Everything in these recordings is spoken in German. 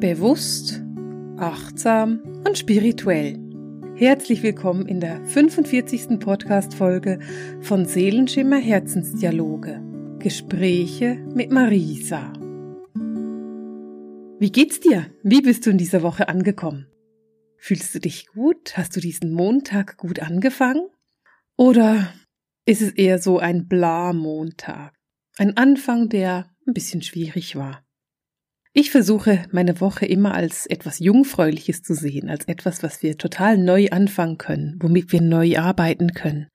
Bewusst, achtsam und spirituell. Herzlich willkommen in der 45. Podcast-Folge von Seelenschimmer Herzensdialoge. Gespräche mit Marisa. Wie geht's dir? Wie bist du in dieser Woche angekommen? Fühlst du dich gut? Hast du diesen Montag gut angefangen? Oder ist es eher so ein Bla-Montag? Ein Anfang, der ein bisschen schwierig war. Ich versuche meine Woche immer als etwas Jungfräuliches zu sehen, als etwas, was wir total neu anfangen können, womit wir neu arbeiten können.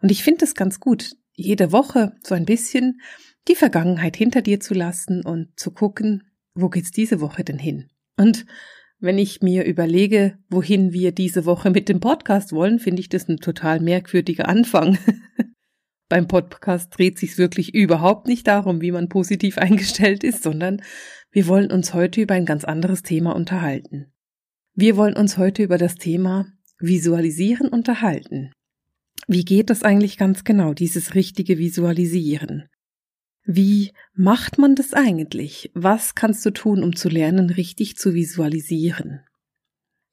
Und ich finde es ganz gut, jede Woche so ein bisschen die Vergangenheit hinter dir zu lassen und zu gucken, wo geht's diese Woche denn hin? Und wenn ich mir überlege, wohin wir diese Woche mit dem Podcast wollen, finde ich das ein total merkwürdiger Anfang. Beim Podcast dreht sich wirklich überhaupt nicht darum, wie man positiv eingestellt ist, sondern wir wollen uns heute über ein ganz anderes Thema unterhalten. Wir wollen uns heute über das Thema Visualisieren unterhalten. Wie geht das eigentlich ganz genau, dieses richtige Visualisieren? Wie macht man das eigentlich? Was kannst du tun, um zu lernen, richtig zu visualisieren?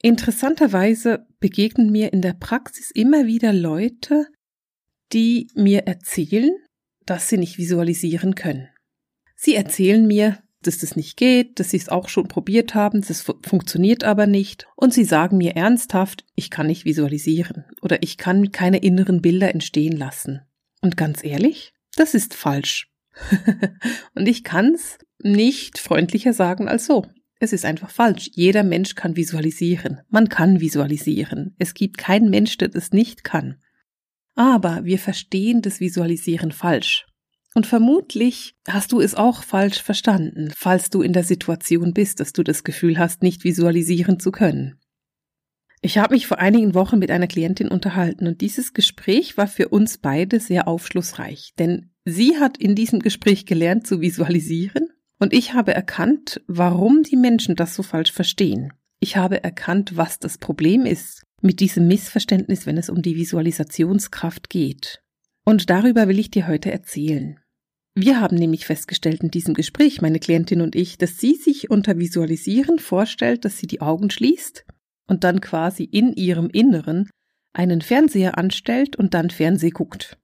Interessanterweise begegnen mir in der Praxis immer wieder Leute, die mir erzählen, dass sie nicht visualisieren können. Sie erzählen mir, dass das nicht geht, dass sie es auch schon probiert haben, das funktioniert aber nicht. Und sie sagen mir ernsthaft, ich kann nicht visualisieren oder ich kann keine inneren Bilder entstehen lassen. Und ganz ehrlich, das ist falsch. und ich kann's nicht freundlicher sagen als so. Es ist einfach falsch. Jeder Mensch kann visualisieren. Man kann visualisieren. Es gibt keinen Mensch, der das nicht kann. Aber wir verstehen das Visualisieren falsch. Und vermutlich hast du es auch falsch verstanden, falls du in der Situation bist, dass du das Gefühl hast, nicht visualisieren zu können. Ich habe mich vor einigen Wochen mit einer Klientin unterhalten und dieses Gespräch war für uns beide sehr aufschlussreich, denn sie hat in diesem Gespräch gelernt zu visualisieren und ich habe erkannt, warum die Menschen das so falsch verstehen. Ich habe erkannt, was das Problem ist mit diesem Missverständnis, wenn es um die Visualisationskraft geht. Und darüber will ich dir heute erzählen. Wir haben nämlich festgestellt in diesem Gespräch, meine Klientin und ich, dass sie sich unter Visualisieren vorstellt, dass sie die Augen schließt und dann quasi in ihrem Inneren einen Fernseher anstellt und dann Fernseh guckt.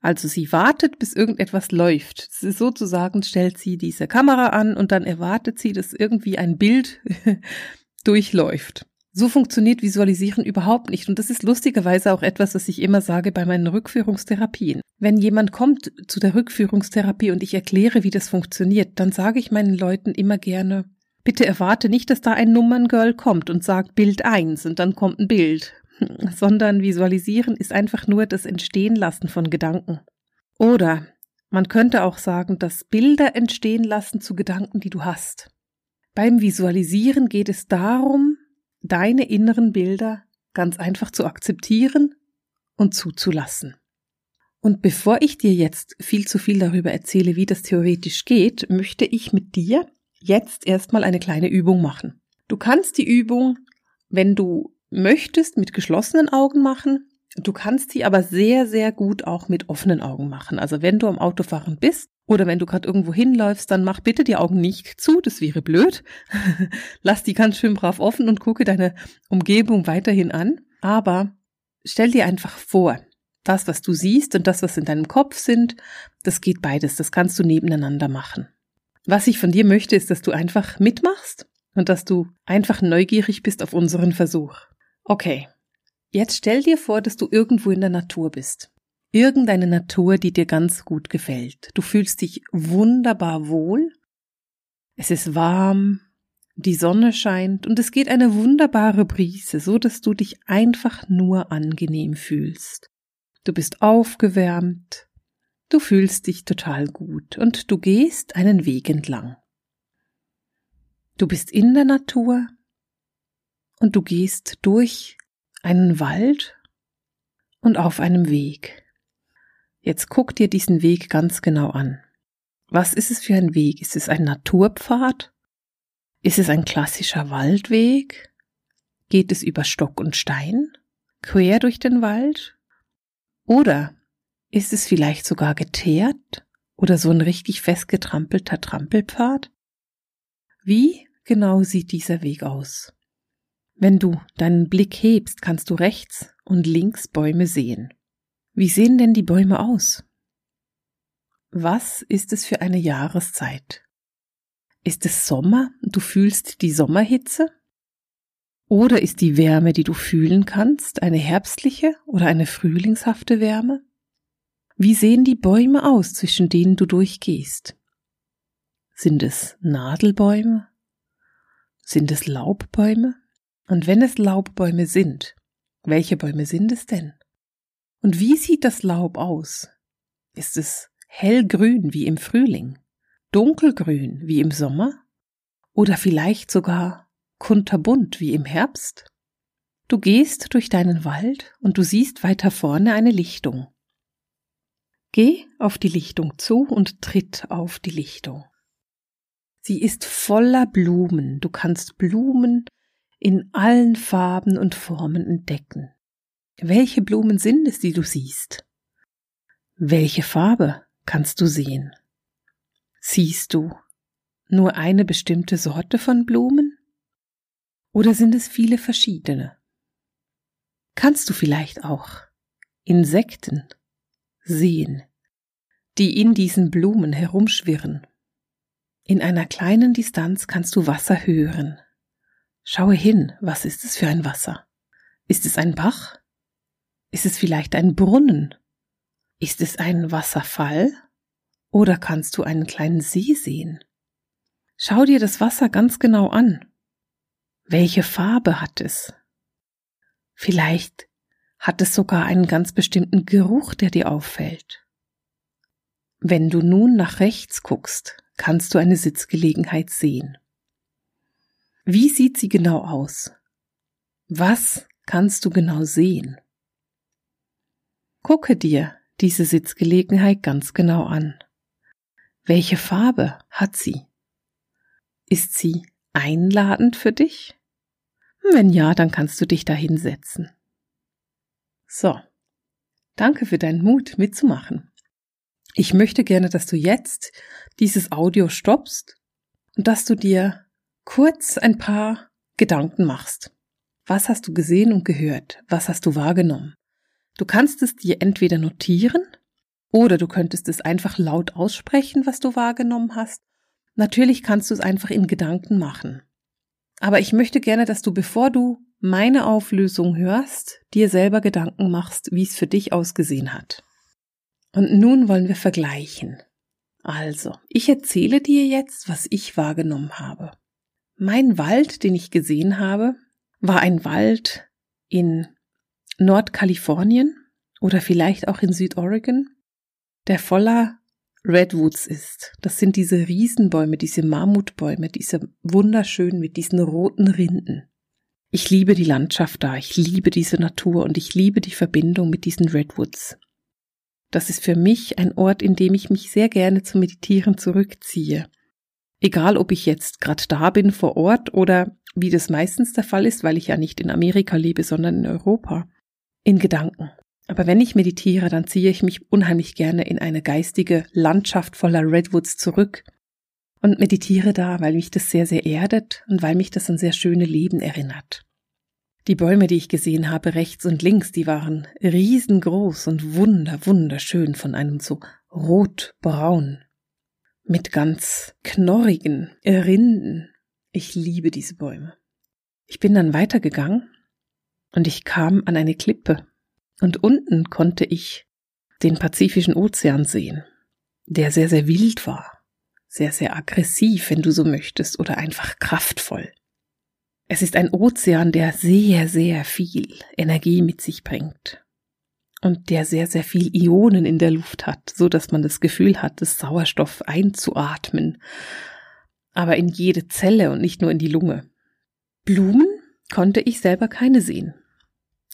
Also sie wartet, bis irgendetwas läuft. sozusagen stellt sie diese Kamera an und dann erwartet sie, dass irgendwie ein Bild durchläuft. So funktioniert Visualisieren überhaupt nicht. Und das ist lustigerweise auch etwas, was ich immer sage bei meinen Rückführungstherapien. Wenn jemand kommt zu der Rückführungstherapie und ich erkläre, wie das funktioniert, dann sage ich meinen Leuten immer gerne, bitte erwarte nicht, dass da ein Nummerngirl kommt und sagt Bild eins und dann kommt ein Bild, sondern Visualisieren ist einfach nur das Entstehen lassen von Gedanken. Oder man könnte auch sagen, dass Bilder entstehen lassen zu Gedanken, die du hast. Beim Visualisieren geht es darum, deine inneren Bilder ganz einfach zu akzeptieren und zuzulassen. Und bevor ich dir jetzt viel zu viel darüber erzähle, wie das theoretisch geht, möchte ich mit dir jetzt erstmal eine kleine Übung machen. Du kannst die Übung, wenn du möchtest, mit geschlossenen Augen machen. Du kannst sie aber sehr, sehr gut auch mit offenen Augen machen. Also wenn du am Autofahren bist, oder wenn du gerade irgendwo hinläufst, dann mach bitte die Augen nicht zu, das wäre blöd. Lass die ganz schön brav offen und gucke deine Umgebung weiterhin an. Aber stell dir einfach vor, das, was du siehst und das, was in deinem Kopf sind, das geht beides, das kannst du nebeneinander machen. Was ich von dir möchte, ist, dass du einfach mitmachst und dass du einfach neugierig bist auf unseren Versuch. Okay, jetzt stell dir vor, dass du irgendwo in der Natur bist irgendeine Natur, die dir ganz gut gefällt. Du fühlst dich wunderbar wohl. Es ist warm, die Sonne scheint und es geht eine wunderbare Brise, so dass du dich einfach nur angenehm fühlst. Du bist aufgewärmt, du fühlst dich total gut und du gehst einen Weg entlang. Du bist in der Natur und du gehst durch einen Wald und auf einem Weg. Jetzt guck dir diesen Weg ganz genau an. Was ist es für ein Weg? Ist es ein Naturpfad? Ist es ein klassischer Waldweg? Geht es über Stock und Stein? Quer durch den Wald? Oder ist es vielleicht sogar geteert oder so ein richtig festgetrampelter Trampelpfad? Wie genau sieht dieser Weg aus? Wenn du deinen Blick hebst, kannst du rechts und links Bäume sehen. Wie sehen denn die Bäume aus? Was ist es für eine Jahreszeit? Ist es Sommer? Du fühlst die Sommerhitze? Oder ist die Wärme, die du fühlen kannst, eine herbstliche oder eine frühlingshafte Wärme? Wie sehen die Bäume aus, zwischen denen du durchgehst? Sind es Nadelbäume? Sind es Laubbäume? Und wenn es Laubbäume sind, welche Bäume sind es denn? Und wie sieht das Laub aus? Ist es hellgrün wie im Frühling, dunkelgrün wie im Sommer oder vielleicht sogar kunterbunt wie im Herbst? Du gehst durch deinen Wald und du siehst weiter vorne eine Lichtung. Geh auf die Lichtung zu und tritt auf die Lichtung. Sie ist voller Blumen. Du kannst Blumen in allen Farben und Formen entdecken. Welche Blumen sind es, die du siehst? Welche Farbe kannst du sehen? Siehst du nur eine bestimmte Sorte von Blumen? Oder sind es viele verschiedene? Kannst du vielleicht auch Insekten sehen, die in diesen Blumen herumschwirren? In einer kleinen Distanz kannst du Wasser hören. Schaue hin, was ist es für ein Wasser? Ist es ein Bach? Ist es vielleicht ein Brunnen? Ist es ein Wasserfall? Oder kannst du einen kleinen See sehen? Schau dir das Wasser ganz genau an. Welche Farbe hat es? Vielleicht hat es sogar einen ganz bestimmten Geruch, der dir auffällt. Wenn du nun nach rechts guckst, kannst du eine Sitzgelegenheit sehen. Wie sieht sie genau aus? Was kannst du genau sehen? Gucke dir diese Sitzgelegenheit ganz genau an. Welche Farbe hat sie? Ist sie einladend für dich? Wenn ja, dann kannst du dich da hinsetzen. So. Danke für deinen Mut mitzumachen. Ich möchte gerne, dass du jetzt dieses Audio stoppst und dass du dir kurz ein paar Gedanken machst. Was hast du gesehen und gehört? Was hast du wahrgenommen? Du kannst es dir entweder notieren oder du könntest es einfach laut aussprechen, was du wahrgenommen hast. Natürlich kannst du es einfach in Gedanken machen. Aber ich möchte gerne, dass du, bevor du meine Auflösung hörst, dir selber Gedanken machst, wie es für dich ausgesehen hat. Und nun wollen wir vergleichen. Also, ich erzähle dir jetzt, was ich wahrgenommen habe. Mein Wald, den ich gesehen habe, war ein Wald in Nordkalifornien oder vielleicht auch in Südoregon, der voller Redwoods ist. Das sind diese Riesenbäume, diese Mammutbäume, diese wunderschönen mit diesen roten Rinden. Ich liebe die Landschaft da, ich liebe diese Natur und ich liebe die Verbindung mit diesen Redwoods. Das ist für mich ein Ort, in dem ich mich sehr gerne zum Meditieren zurückziehe. Egal, ob ich jetzt gerade da bin vor Ort oder wie das meistens der Fall ist, weil ich ja nicht in Amerika lebe, sondern in Europa, in Gedanken. Aber wenn ich meditiere, dann ziehe ich mich unheimlich gerne in eine geistige Landschaft voller Redwoods zurück und meditiere da, weil mich das sehr, sehr erdet und weil mich das an sehr schöne Leben erinnert. Die Bäume, die ich gesehen habe, rechts und links, die waren riesengroß und wunder, wunderschön von einem so rotbraun, mit ganz knorrigen Rinden. Ich liebe diese Bäume. Ich bin dann weitergegangen und ich kam an eine Klippe und unten konnte ich den Pazifischen Ozean sehen, der sehr, sehr wild war, sehr, sehr aggressiv, wenn du so möchtest, oder einfach kraftvoll. Es ist ein Ozean, der sehr, sehr viel Energie mit sich bringt und der sehr, sehr viel Ionen in der Luft hat, so dass man das Gefühl hat, das Sauerstoff einzuatmen, aber in jede Zelle und nicht nur in die Lunge. Blumen konnte ich selber keine sehen.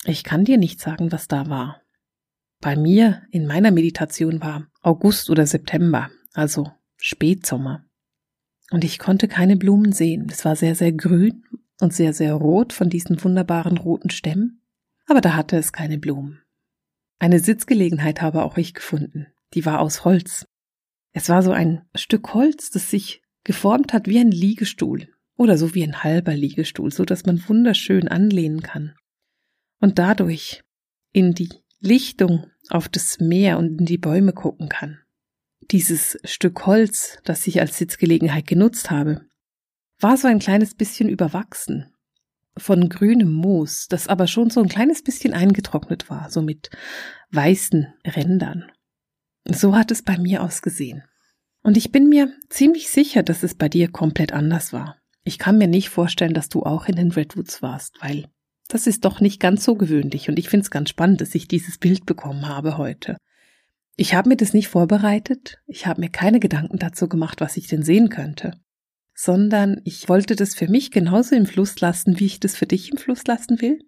Ich kann dir nicht sagen, was da war. Bei mir in meiner Meditation war August oder September, also Spätsommer. Und ich konnte keine Blumen sehen. Es war sehr, sehr grün und sehr, sehr rot von diesen wunderbaren roten Stämmen. Aber da hatte es keine Blumen. Eine Sitzgelegenheit habe auch ich gefunden. Die war aus Holz. Es war so ein Stück Holz, das sich geformt hat wie ein Liegestuhl. Oder so wie ein halber Liegestuhl, so dass man wunderschön anlehnen kann. Und dadurch in die Lichtung auf das Meer und in die Bäume gucken kann. Dieses Stück Holz, das ich als Sitzgelegenheit genutzt habe, war so ein kleines bisschen überwachsen von grünem Moos, das aber schon so ein kleines bisschen eingetrocknet war, so mit weißen Rändern. So hat es bei mir ausgesehen. Und ich bin mir ziemlich sicher, dass es bei dir komplett anders war. Ich kann mir nicht vorstellen, dass du auch in den Redwoods warst, weil das ist doch nicht ganz so gewöhnlich und ich finde es ganz spannend, dass ich dieses Bild bekommen habe heute. Ich habe mir das nicht vorbereitet, ich habe mir keine Gedanken dazu gemacht, was ich denn sehen könnte sondern ich wollte das für mich genauso im Fluss lassen, wie ich das für dich im Fluss lassen will.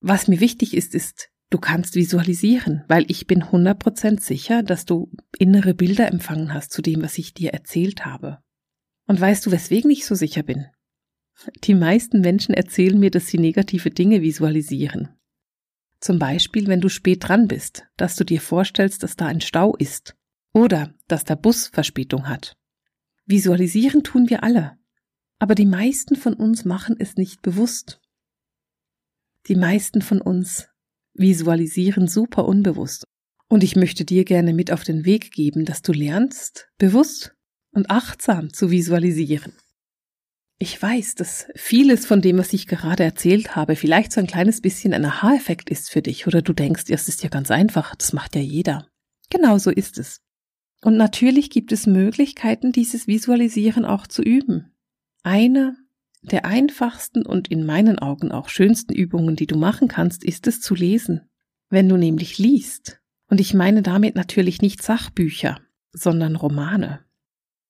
Was mir wichtig ist, ist, du kannst visualisieren, weil ich bin 100% sicher, dass du innere Bilder empfangen hast zu dem, was ich dir erzählt habe. Und weißt du, weswegen ich so sicher bin? Die meisten Menschen erzählen mir, dass sie negative Dinge visualisieren. Zum Beispiel, wenn du spät dran bist, dass du dir vorstellst, dass da ein Stau ist oder dass der Bus Verspätung hat Visualisieren tun wir alle, aber die meisten von uns machen es nicht bewusst. Die meisten von uns visualisieren super unbewusst. Und ich möchte dir gerne mit auf den Weg geben, dass du lernst, bewusst und achtsam zu visualisieren. Ich weiß, dass vieles von dem, was ich gerade erzählt habe, vielleicht so ein kleines bisschen ein Aha-Effekt ist für dich oder du denkst, es ist ja ganz einfach, das macht ja jeder. Genau so ist es. Und natürlich gibt es Möglichkeiten, dieses Visualisieren auch zu üben. Eine der einfachsten und in meinen Augen auch schönsten Übungen, die du machen kannst, ist es zu lesen. Wenn du nämlich liest, und ich meine damit natürlich nicht Sachbücher, sondern Romane.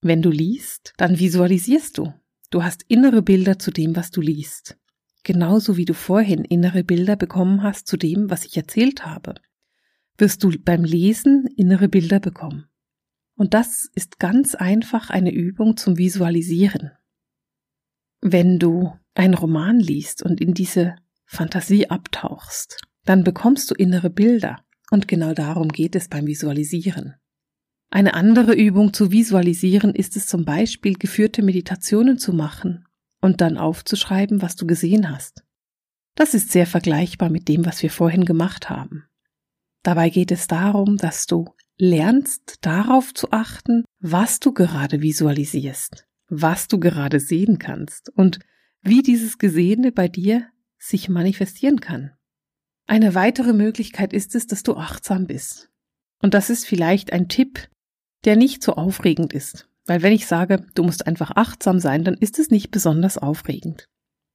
Wenn du liest, dann visualisierst du. Du hast innere Bilder zu dem, was du liest. Genauso wie du vorhin innere Bilder bekommen hast zu dem, was ich erzählt habe, wirst du beim Lesen innere Bilder bekommen. Und das ist ganz einfach eine Übung zum Visualisieren. Wenn du einen Roman liest und in diese Fantasie abtauchst, dann bekommst du innere Bilder. Und genau darum geht es beim Visualisieren. Eine andere Übung zu visualisieren ist es zum Beispiel, geführte Meditationen zu machen und dann aufzuschreiben, was du gesehen hast. Das ist sehr vergleichbar mit dem, was wir vorhin gemacht haben. Dabei geht es darum, dass du lernst darauf zu achten, was du gerade visualisierst, was du gerade sehen kannst und wie dieses Gesehene bei dir sich manifestieren kann. Eine weitere Möglichkeit ist es, dass du achtsam bist. Und das ist vielleicht ein Tipp, der nicht so aufregend ist. Weil wenn ich sage, du musst einfach achtsam sein, dann ist es nicht besonders aufregend.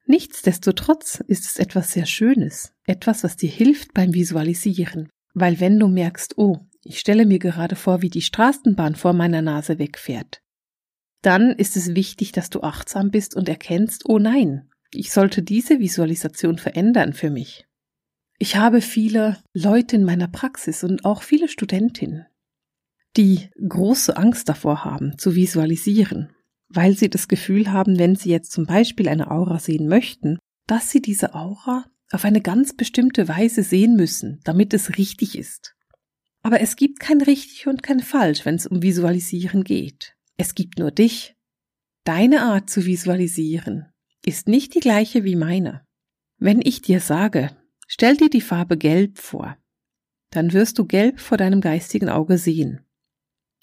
Nichtsdestotrotz ist es etwas sehr Schönes, etwas, was dir hilft beim Visualisieren. Weil wenn du merkst, oh, ich stelle mir gerade vor, wie die Straßenbahn vor meiner Nase wegfährt. Dann ist es wichtig, dass du achtsam bist und erkennst, oh nein, ich sollte diese Visualisation verändern für mich. Ich habe viele Leute in meiner Praxis und auch viele Studentinnen, die große Angst davor haben, zu visualisieren, weil sie das Gefühl haben, wenn sie jetzt zum Beispiel eine Aura sehen möchten, dass sie diese Aura auf eine ganz bestimmte Weise sehen müssen, damit es richtig ist. Aber es gibt kein richtig und kein falsch, wenn es um Visualisieren geht. Es gibt nur dich. Deine Art zu visualisieren ist nicht die gleiche wie meine. Wenn ich dir sage, stell dir die Farbe Gelb vor, dann wirst du Gelb vor deinem geistigen Auge sehen.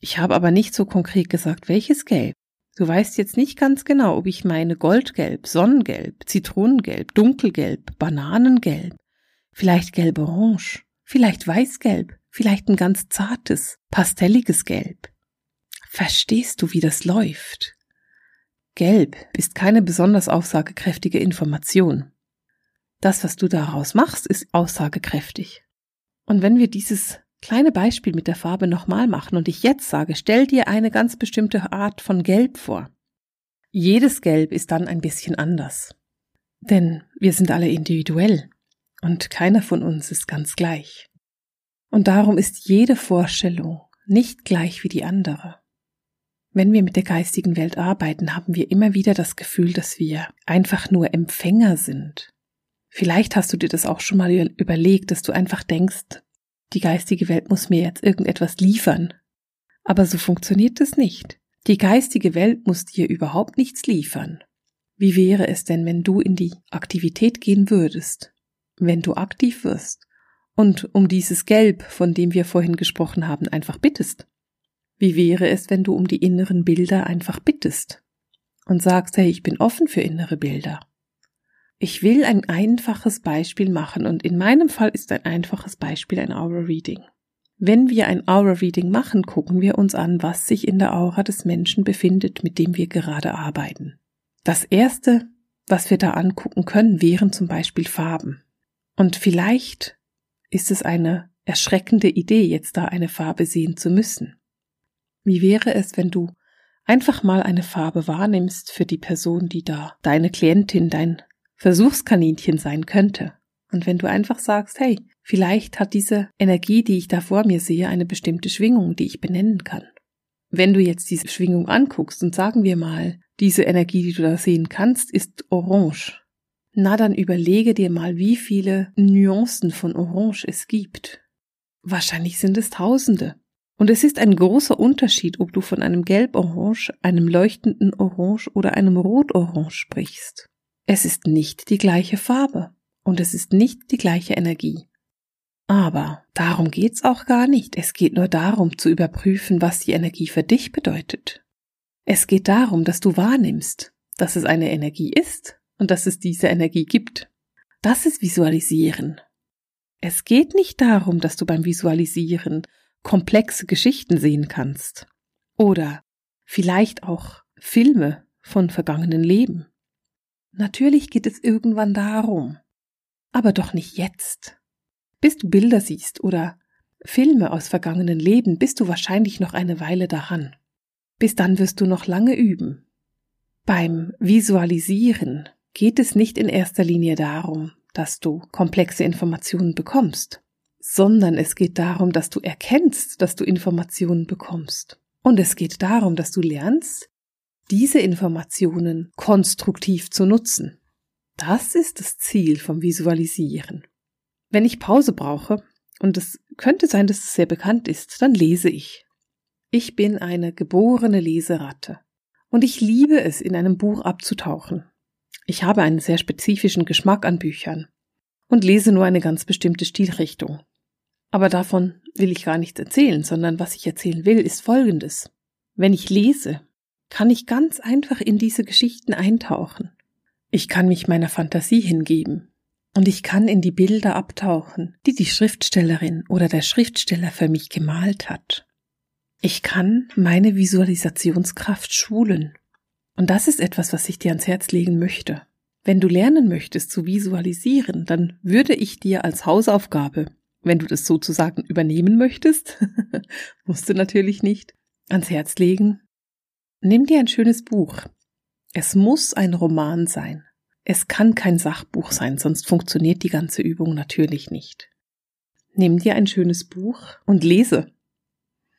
Ich habe aber nicht so konkret gesagt, welches Gelb. Du weißt jetzt nicht ganz genau, ob ich meine Goldgelb, Sonnengelb, Zitronengelb, Dunkelgelb, Bananengelb, vielleicht gelb-orange, vielleicht weißgelb, vielleicht ein ganz zartes, pastelliges Gelb. Verstehst du, wie das läuft? Gelb ist keine besonders aussagekräftige Information. Das, was du daraus machst, ist aussagekräftig. Und wenn wir dieses kleine Beispiel mit der Farbe nochmal machen und ich jetzt sage, stell dir eine ganz bestimmte Art von Gelb vor. Jedes Gelb ist dann ein bisschen anders. Denn wir sind alle individuell und keiner von uns ist ganz gleich. Und darum ist jede Vorstellung nicht gleich wie die andere. Wenn wir mit der geistigen Welt arbeiten, haben wir immer wieder das Gefühl, dass wir einfach nur Empfänger sind. Vielleicht hast du dir das auch schon mal überlegt, dass du einfach denkst, die geistige Welt muss mir jetzt irgendetwas liefern. Aber so funktioniert es nicht. Die geistige Welt muss dir überhaupt nichts liefern. Wie wäre es denn, wenn du in die Aktivität gehen würdest, wenn du aktiv wirst und um dieses Gelb, von dem wir vorhin gesprochen haben, einfach bittest? Wie wäre es, wenn du um die inneren Bilder einfach bittest und sagst, hey, ich bin offen für innere Bilder? Ich will ein einfaches Beispiel machen und in meinem Fall ist ein einfaches Beispiel ein Aura Reading. Wenn wir ein Aura Reading machen, gucken wir uns an, was sich in der Aura des Menschen befindet, mit dem wir gerade arbeiten. Das erste, was wir da angucken können, wären zum Beispiel Farben. Und vielleicht ist es eine erschreckende Idee, jetzt da eine Farbe sehen zu müssen. Wie wäre es, wenn du einfach mal eine Farbe wahrnimmst für die Person, die da deine Klientin, dein Versuchskaninchen sein könnte? Und wenn du einfach sagst, hey, vielleicht hat diese Energie, die ich da vor mir sehe, eine bestimmte Schwingung, die ich benennen kann. Wenn du jetzt diese Schwingung anguckst und sagen wir mal, diese Energie, die du da sehen kannst, ist orange. Na, dann überlege dir mal, wie viele Nuancen von orange es gibt. Wahrscheinlich sind es Tausende. Und es ist ein großer Unterschied, ob du von einem Gelb-Orange, einem leuchtenden Orange oder einem Rot-Orange sprichst. Es ist nicht die gleiche Farbe und es ist nicht die gleiche Energie. Aber darum geht's auch gar nicht. Es geht nur darum zu überprüfen, was die Energie für dich bedeutet. Es geht darum, dass du wahrnimmst, dass es eine Energie ist und dass es diese Energie gibt. Das ist Visualisieren. Es geht nicht darum, dass du beim Visualisieren komplexe Geschichten sehen kannst. Oder vielleicht auch Filme von vergangenen Leben. Natürlich geht es irgendwann darum, aber doch nicht jetzt. Bis du Bilder siehst oder Filme aus vergangenen Leben, bist du wahrscheinlich noch eine Weile daran. Bis dann wirst du noch lange üben. Beim Visualisieren geht es nicht in erster Linie darum, dass du komplexe Informationen bekommst sondern es geht darum, dass du erkennst, dass du Informationen bekommst. Und es geht darum, dass du lernst, diese Informationen konstruktiv zu nutzen. Das ist das Ziel vom Visualisieren. Wenn ich Pause brauche, und es könnte sein, dass es sehr bekannt ist, dann lese ich. Ich bin eine geborene Leseratte. Und ich liebe es, in einem Buch abzutauchen. Ich habe einen sehr spezifischen Geschmack an Büchern und lese nur eine ganz bestimmte Stilrichtung. Aber davon will ich gar nichts erzählen, sondern was ich erzählen will, ist Folgendes. Wenn ich lese, kann ich ganz einfach in diese Geschichten eintauchen. Ich kann mich meiner Fantasie hingeben. Und ich kann in die Bilder abtauchen, die die Schriftstellerin oder der Schriftsteller für mich gemalt hat. Ich kann meine Visualisationskraft schulen. Und das ist etwas, was ich dir ans Herz legen möchte. Wenn du lernen möchtest zu visualisieren, dann würde ich dir als Hausaufgabe wenn du das sozusagen übernehmen möchtest, musst du natürlich nicht, ans Herz legen. Nimm dir ein schönes Buch. Es muss ein Roman sein. Es kann kein Sachbuch sein, sonst funktioniert die ganze Übung natürlich nicht. Nimm dir ein schönes Buch und lese.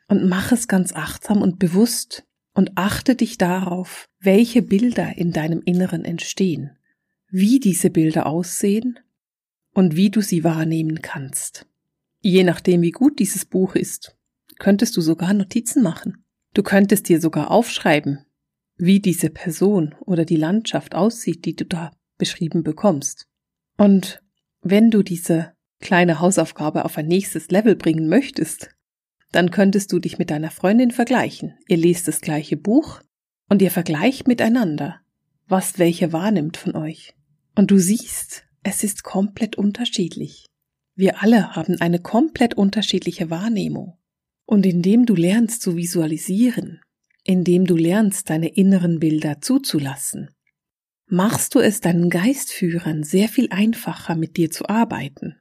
Und mach es ganz achtsam und bewusst und achte dich darauf, welche Bilder in deinem Inneren entstehen, wie diese Bilder aussehen und wie du sie wahrnehmen kannst. Je nachdem, wie gut dieses Buch ist, könntest du sogar Notizen machen. Du könntest dir sogar aufschreiben, wie diese Person oder die Landschaft aussieht, die du da beschrieben bekommst. Und wenn du diese kleine Hausaufgabe auf ein nächstes Level bringen möchtest, dann könntest du dich mit deiner Freundin vergleichen. Ihr lest das gleiche Buch und ihr vergleicht miteinander, was welche wahrnimmt von euch. Und du siehst, es ist komplett unterschiedlich. Wir alle haben eine komplett unterschiedliche Wahrnehmung. Und indem du lernst zu visualisieren, indem du lernst, deine inneren Bilder zuzulassen, machst du es deinen Geistführern sehr viel einfacher, mit dir zu arbeiten.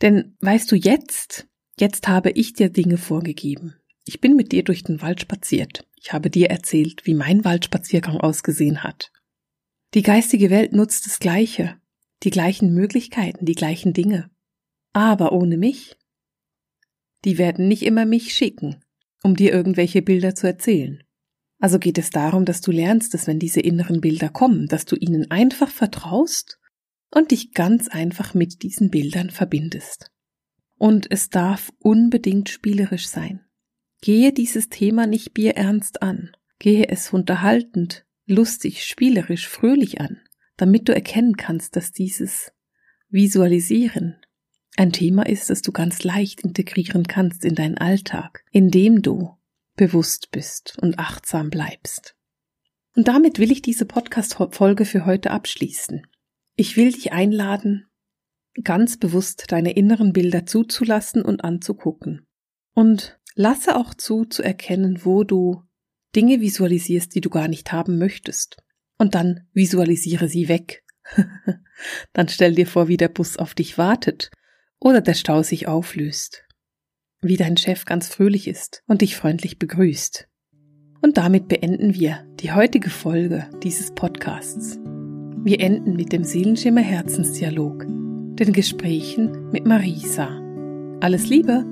Denn weißt du jetzt, jetzt habe ich dir Dinge vorgegeben. Ich bin mit dir durch den Wald spaziert. Ich habe dir erzählt, wie mein Waldspaziergang ausgesehen hat. Die geistige Welt nutzt das Gleiche, die gleichen Möglichkeiten, die gleichen Dinge aber ohne mich. Die werden nicht immer mich schicken, um dir irgendwelche Bilder zu erzählen. Also geht es darum, dass du lernst, dass wenn diese inneren Bilder kommen, dass du ihnen einfach vertraust und dich ganz einfach mit diesen Bildern verbindest. Und es darf unbedingt spielerisch sein. Gehe dieses Thema nicht bierernst an. Gehe es unterhaltend, lustig, spielerisch, fröhlich an, damit du erkennen kannst, dass dieses Visualisieren ein Thema ist, das du ganz leicht integrieren kannst in deinen Alltag, indem du bewusst bist und achtsam bleibst. Und damit will ich diese Podcast-Folge für heute abschließen. Ich will dich einladen, ganz bewusst deine inneren Bilder zuzulassen und anzugucken. Und lasse auch zu, zu erkennen, wo du Dinge visualisierst, die du gar nicht haben möchtest. Und dann visualisiere sie weg. dann stell dir vor, wie der Bus auf dich wartet oder der Stau sich auflöst. Wie dein Chef ganz fröhlich ist und dich freundlich begrüßt. Und damit beenden wir die heutige Folge dieses Podcasts. Wir enden mit dem Seelenschimmer Herzensdialog, den Gesprächen mit Marisa. Alles Liebe!